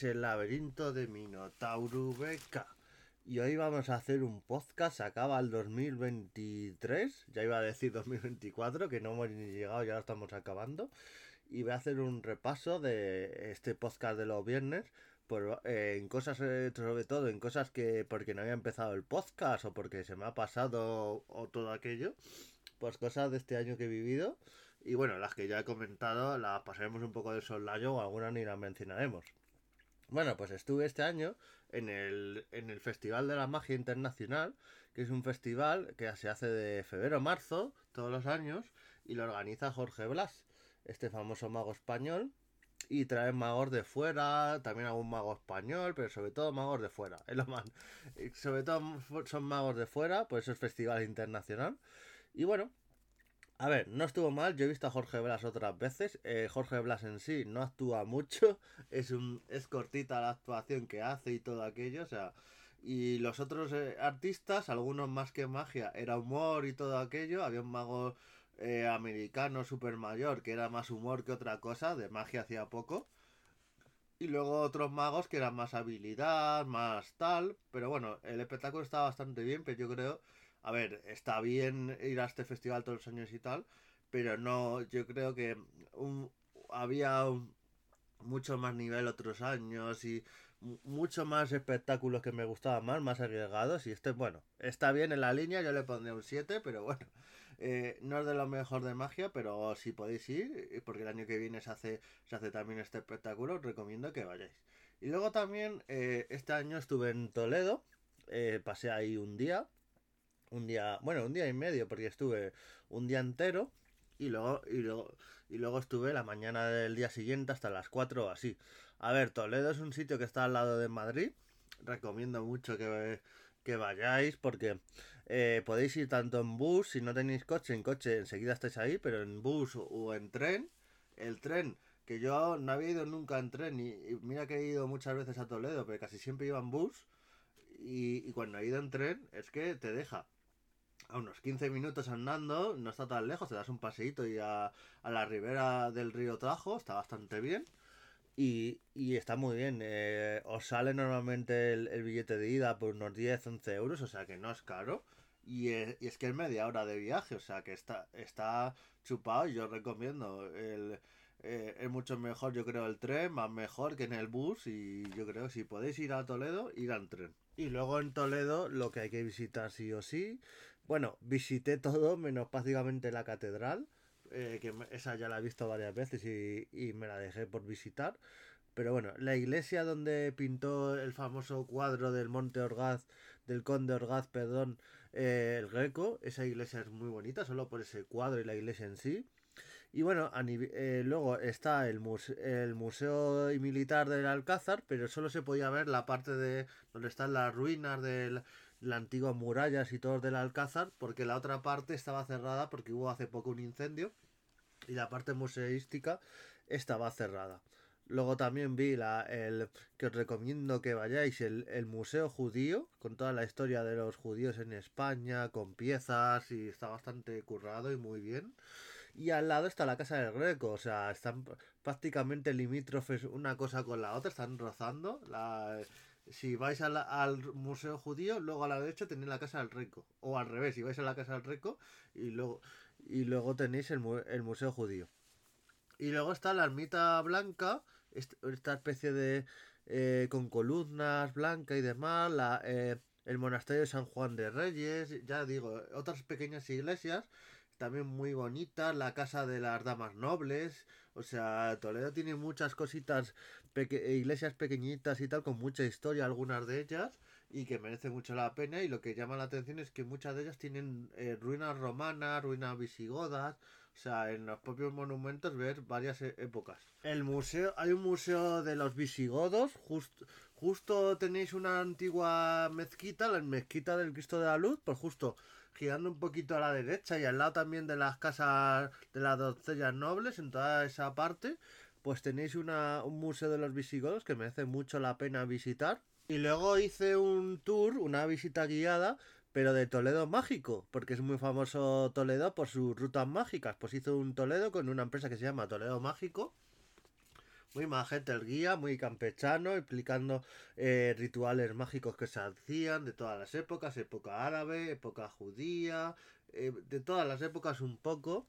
es el laberinto de Minotauro Beca. Y hoy vamos a hacer un podcast, acaba el 2023, ya iba a decir 2024, que no hemos ni llegado, ya lo estamos acabando. Y voy a hacer un repaso de este podcast de los viernes, por, eh, en cosas, eh, sobre todo en cosas que porque no había empezado el podcast o porque se me ha pasado o todo aquello, pues cosas de este año que he vivido. Y bueno, las que ya he comentado las pasaremos un poco de soslayo o algunas ni las mencionaremos. Bueno, pues estuve este año en el, en el Festival de la Magia Internacional, que es un festival que se hace de febrero a marzo todos los años y lo organiza Jorge Blas, este famoso mago español. Y trae magos de fuera, también algún mago español, pero sobre todo magos de fuera. Es lo más. Sobre todo son magos de fuera, pues es festival internacional. Y bueno, a ver, no estuvo mal, yo he visto a Jorge Blas otras veces. Eh, Jorge Blas en sí no actúa mucho, es un es cortita la actuación que hace y todo aquello, o sea, y los otros eh, artistas, algunos más que magia, era humor y todo aquello, había un mago eh, americano super mayor que era más humor que otra cosa, de magia hacía poco. Y luego otros magos que eran más habilidad, más tal. Pero bueno, el espectáculo está bastante bien, pero yo creo a ver, está bien ir a este festival todos los años y tal, pero no, yo creo que había mucho más nivel otros años y mucho más espectáculos que me gustaban más, más agregados y este, bueno, está bien en la línea, yo le pondré un 7, pero bueno, eh, no es de lo mejor de magia, pero si podéis ir, porque el año que viene se hace, también este espectáculo, os recomiendo que vayáis. Y luego también, eh, este año estuve en Toledo, eh, pasé ahí un día, un día, bueno, un día y medio, porque estuve un día entero y luego, y luego, y luego estuve la mañana del día siguiente hasta las 4 o así. A ver, Toledo es un sitio que está al lado de Madrid. Recomiendo mucho que, que vayáis porque eh, podéis ir tanto en bus, si no tenéis coche, en coche enseguida estáis ahí, pero en bus o en tren, el tren, que yo no había ido nunca en tren y, mira que he ido muchas veces a Toledo, pero casi siempre iba en bus y, y cuando he ido en tren es que te deja a unos 15 minutos andando, no está tan lejos, te das un paseíto y a, la ribera del río Tajo, está bastante bien. Y, está muy bien. Eh, os sale normalmente el, billete de ida por unos 10, 11 euros, o sea que no es caro. Y es, que es media hora de viaje, o sea que está, está chupado y yo recomiendo. El, eh, es mucho mejor, yo creo, el tren, más mejor que en el bus. Y yo creo que si podéis ir a Toledo, ir al tren. Y luego en Toledo, lo que hay que visitar sí o sí. Bueno, visité todo, menos básicamente la catedral. Eh, que esa ya la he visto varias veces y, me la dejé por visitar. Pero bueno, la iglesia donde pintó el famoso cuadro del Monte Orgaz, del Conde Orgaz, perdón, eh, el Greco, esa iglesia es muy bonita, solo por ese cuadro y la iglesia en sí. Y bueno, eh, luego está el, el Museo Militar del Alcázar, pero solo se podía ver la parte de donde están las ruinas de las antiguas murallas y todo del Alcázar, porque la otra parte estaba cerrada porque hubo hace poco un incendio y la parte museística estaba cerrada. Luego también vi la, el que os recomiendo que vayáis, el, el, Museo Judío, con toda la historia de los judíos en España, con piezas y está bastante currado y muy bien. Y al lado está la Casa del Greco, o sea, están prácticamente limítrofes una cosa con la otra, están rozando. La, si vais al Museo Judío, luego a la derecha tenéis la Casa del Greco, o al revés, si vais a la Casa del Greco y luego, y luego tenéis el, el Museo Judío. Y luego está la ermita blanca, esta especie de... Eh, con columnas blancas y demás, la, eh, el monasterio de San Juan de Reyes, ya digo, otras pequeñas iglesias también muy bonita, la casa de las damas nobles, o sea, Toledo tiene muchas cositas, iglesias pequeñitas y tal, con mucha historia, algunas de ellas, y que merece mucho la pena, y lo que llama la atención es que muchas de ellas tienen eh, ruinas romanas, ruinas visigodas, o sea, en los propios monumentos ver varias e-, épocas. El museo, hay un museo de los visigodos, justo tenéis una antigua mezquita, la mezquita del Cristo de la Luz, pues justo girando un poquito a la derecha y al lado también de las casas de las doncellas nobles, en toda esa parte, pues tenéis una, un museo de los visigodos que merece mucho la pena visitar. Y luego hice un tour, una visita guiada, pero de Toledo mágico, porque es muy famoso Toledo por sus rutas mágicas. Pues hice un Toledo con una empresa que se llama Toledo Mágico Muy majete el guía, muy campechano, explicando eh, rituales mágicos que se hacían de todas las épocas, época árabe, época judía, eh, de todas las épocas un poco.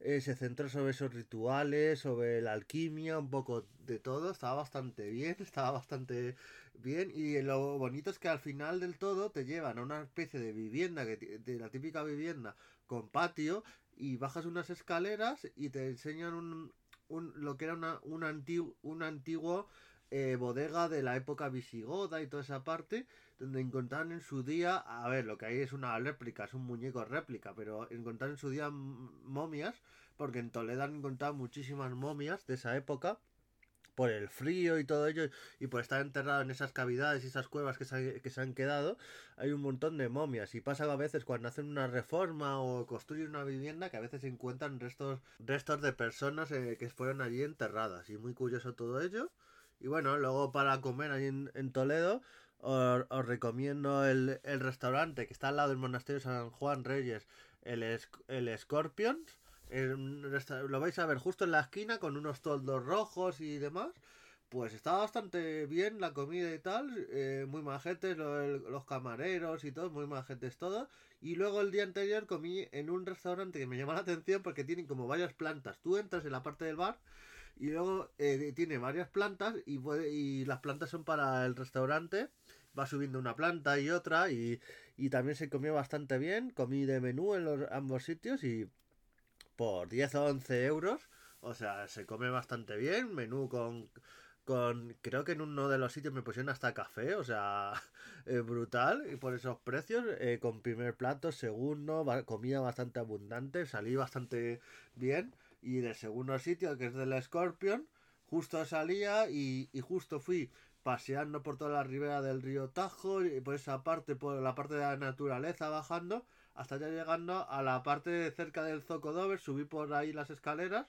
Eh, se centró sobre esos rituales, sobre la alquimia, un poco de todo. Estaba bastante bien, estaba bastante bien. Y lo bonito es que al final del todo te llevan a una especie de vivienda, que, de la típica vivienda con patio, y bajas unas escaleras y te enseñan un, un lo que era una, un, antiguo, un antiguo eh, bodega de la época visigoda y toda esa parte, donde encontraron en su día, a ver, lo que hay es una réplica, es un muñeco réplica, pero encontraron en su día momias, porque en Toledo han encontrado muchísimas momias de esa época por el frío y todo ello, y por estar enterrado en esas cavidades y esas cuevas que se, que se, han quedado, hay un montón de momias. Y pasa a veces cuando hacen una reforma o construyen una vivienda que a veces encuentran restos, restos de personas eh, que fueron allí enterradas. Y muy curioso todo ello. Y bueno, luego para comer allí en, Toledo, os, recomiendo el, el, restaurante que está al lado del monasterio San Juan Reyes, el, el Scorpions lo vais a ver justo en la esquina con unos toldos rojos y demás. Pues está bastante bien la comida y tal, eh, muy majetes los, camareros y todo, muy majetes todo. Y luego el día anterior comí en un restaurante que me llama la atención porque tienen como varias plantas. Tú entras en la parte del bar y luego eh, tiene varias plantas y, y las plantas son para el restaurante. Va subiendo una planta y otra y, y también se comió bastante bien. Comí de menú en los, ambos sitios y por 10 o 11 euros. O sea, se come bastante bien. Menú con, con. Creo que en uno de los sitios me pusieron hasta café. O sea, brutal. Y por esos precios. Eh, con primer plato, segundo. Comida bastante abundante. Salí bastante bien. Y del segundo sitio, que es del Scorpion. Justo salía y, y justo fui paseando por toda la ribera del río Tajo. Y por esa parte, por la parte de la naturaleza bajando hasta ya llegando a la parte cerca del Zocodover, subí por ahí las escaleras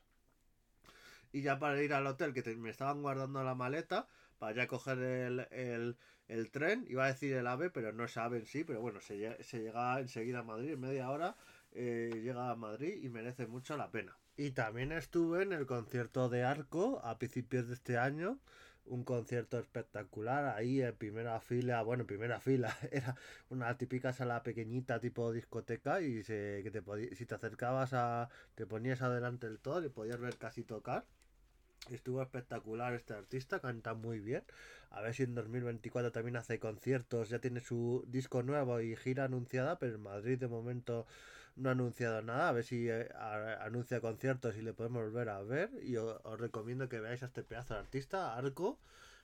y ya para ir al hotel que me estaban guardando la maleta para ya coger el, el, tren, iba a decir el AVE, pero no es AVE en sí, pero bueno, se, se llega enseguida a Madrid, en media hora eh, llega a Madrid y merece mucho la pena. Y también estuve en el concierto de Arco a principios de este año, un concierto espectacular ahí en primera fila, bueno, en primera fila, era una típica sala pequeñita tipo discoteca y se, que te si te acercabas a, te ponías adelante del todo y podías ver casi tocar. Estuvo espectacular este artista, canta muy bien. A ver si en 2024 también hace conciertos, ya tiene su disco nuevo y gira anunciada, pero en Madrid de momento no ha anunciado nada. A ver si eh, anuncia conciertos y le podemos volver a ver. Y os, recomiendo que veáis a este pedazo de artista, Arco.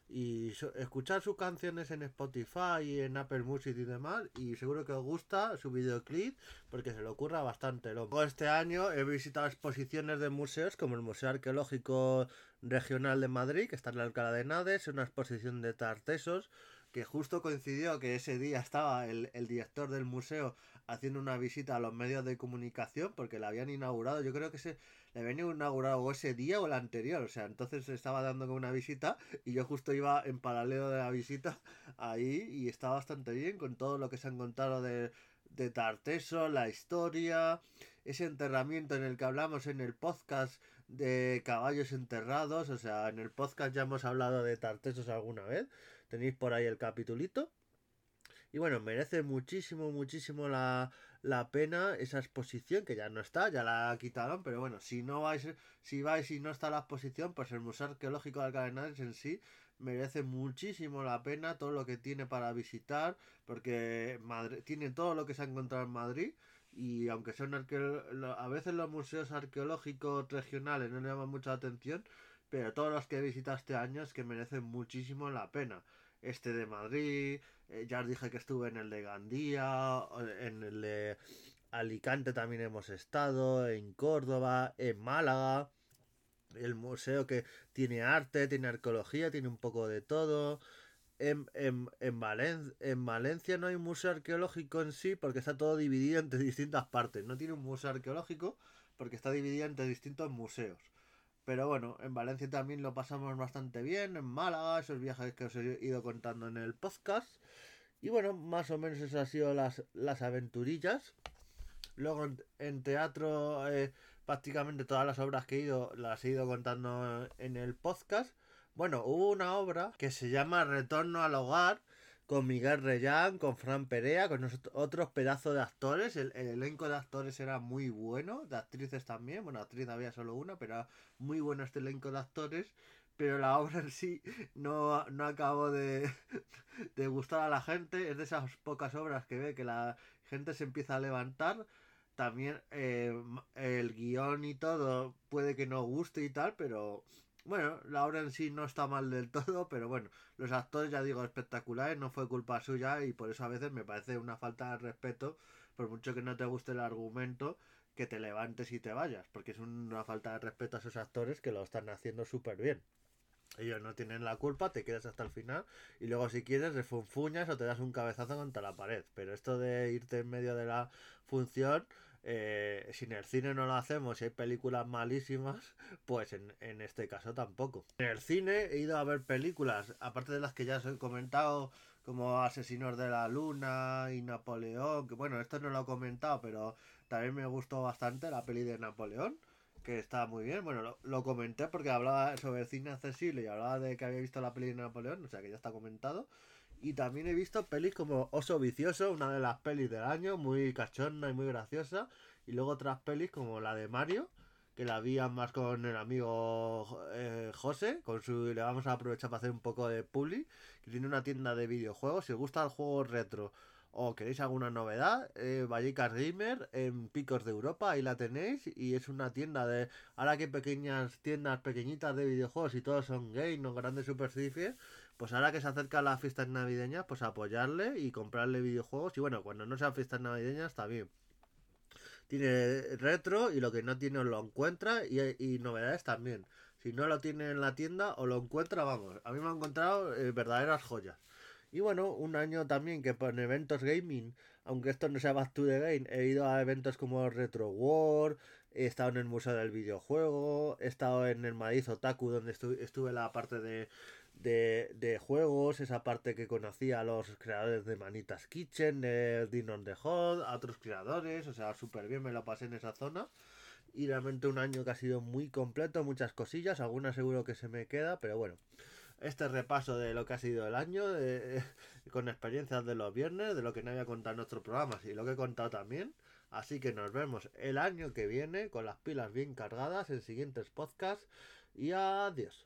Y escuchar sus canciones en Spotify y en Apple Music y demás. Y seguro que os gusta su videoclip porque se le ocurra bastante. Luego este año he visitado exposiciones de museos como el Museo Arqueológico Regional de Madrid, que está en la Alcalá de Nades, una exposición de tartesos que justo coincidió que ese día estaba el, el, director del museo haciendo una visita a los medios de comunicación porque la habían inaugurado, yo creo que se le habían inaugurado ese día o el anterior, o sea, entonces estaba dando una visita y yo justo iba en paralelo de la visita ahí y estaba bastante bien con todo lo que se han contado de, de Tarteso, la historia, ese enterramiento en el que hablamos en el podcast de caballos enterrados, o sea, en el podcast ya hemos hablado de Tartesos alguna vez Tenéis por ahí el capitulito. Y bueno, merece muchísimo, muchísimo la, pena esa exposición, que ya no está, ya la quitaron, pero bueno, si no vais, si vais y no está la exposición, pues el Museo Arqueológico de Alcalá en sí merece muchísimo la pena todo lo que tiene para visitar, porque Madrid, tiene todo lo que se ha encontrado en Madrid, y aunque son a veces los museos arqueológicos regionales no le llaman mucha atención, pero todos los que he visitado este año es que merecen muchísimo la pena. Este de Madrid, eh, ya os dije que estuve en el de Gandía, en el de Alicante también hemos estado, en Córdoba, en Málaga, el museo que tiene arte, tiene arqueología, tiene un poco de todo. En, en, en, en Valencia no hay museo arqueológico en sí porque está todo dividido entre distintas partes. No tiene un museo arqueológico porque está dividido entre distintos museos. Pero bueno, en Valencia también lo pasamos bastante bien, en Málaga, esos viajes que os he ido contando en el podcast. Y bueno, más o menos esas han sido las, las aventurillas. Luego en, teatro, eh, prácticamente todas las obras que he ido las he ido contando en el podcast. Bueno, hubo una obra que se llama Retorno al Hogar con Miguel Reyán, con Fran Perea, con otros pedazos de actores. El, elenco de actores era muy bueno, de actrices también. Bueno, actriz había solo una, pero era muy bueno este elenco de actores. Pero la obra en sí no, no acabó de, de gustar a la gente. Es de esas pocas obras que ve que la gente se empieza a levantar. También eh, el guion y todo puede que no guste y tal, pero bueno, la obra en sí no está mal del todo, pero bueno, los actores, ya digo, espectaculares, no fue culpa suya y por eso a veces me parece una falta de respeto, por mucho que no te guste el argumento, que te levantes y te vayas, porque es una falta de respeto a esos actores que lo están haciendo súper bien. Ellos no tienen la culpa, te quedas hasta el final y luego si quieres refunfuñas o te das un cabezazo contra la pared. Pero esto de irte en medio de la función, eh, si en el cine no lo hacemos y hay películas malísimas, pues en, en, este caso tampoco. En el cine he ido a ver películas, aparte de las que ya os he comentado, como Asesinos de la Luna y Napoleón, que bueno, esto no lo he comentado, pero también me gustó bastante la peli de Napoleón que está muy bien. Bueno, lo, comenté porque hablaba sobre cine accesible y hablaba de que había visto la peli de Napoleón, o sea que ya está comentado. Y también he visto pelis como Oso Vicioso, una de las pelis del año, muy cachonda y muy graciosa. Y luego otras pelis como la de Mario, que la vi más con el amigo eh, José, con su le vamos a aprovechar para hacer un poco de publi, que tiene una tienda de videojuegos. Si os gusta el juego retro o queréis alguna novedad, eh, Vallecas Gamer en Picos de Europa, ahí la tenéis y es una tienda de, ahora que pequeñas tiendas pequeñitas de videojuegos y todos son gay, no grandes superficies, pues ahora que se acerca las fiestas navideñas, pues apoyarle y comprarle videojuegos y bueno, cuando no sean fiestas navideñas bien. Tiene retro y lo que no tiene lo encuentra y, novedades también. Si no lo tiene en la tienda o lo encuentra, vamos, a mí me han encontrado eh, verdaderas joyas. Y bueno, un año también que por eventos gaming, aunque esto no sea Back to the Game, he ido a eventos como Retro World, he estado en el Museo del Videojuego, he estado en el Madrid Otaku, donde estuve la parte de, de, juegos, esa parte que conocía a los creadores de Manitas Kitchen, de Din on the Hot, a otros creadores, o sea, súper bien me lo pasé en esa zona. Y realmente un año que ha sido muy completo, muchas cosillas, algunas seguro que se me queda, pero bueno este repaso de lo que ha sido el año, con experiencias de los viernes, de lo que no había contado en nuestros programas y lo que he contado también. Así que nos vemos el año que viene con las pilas bien cargadas en siguientes podcasts y adiós.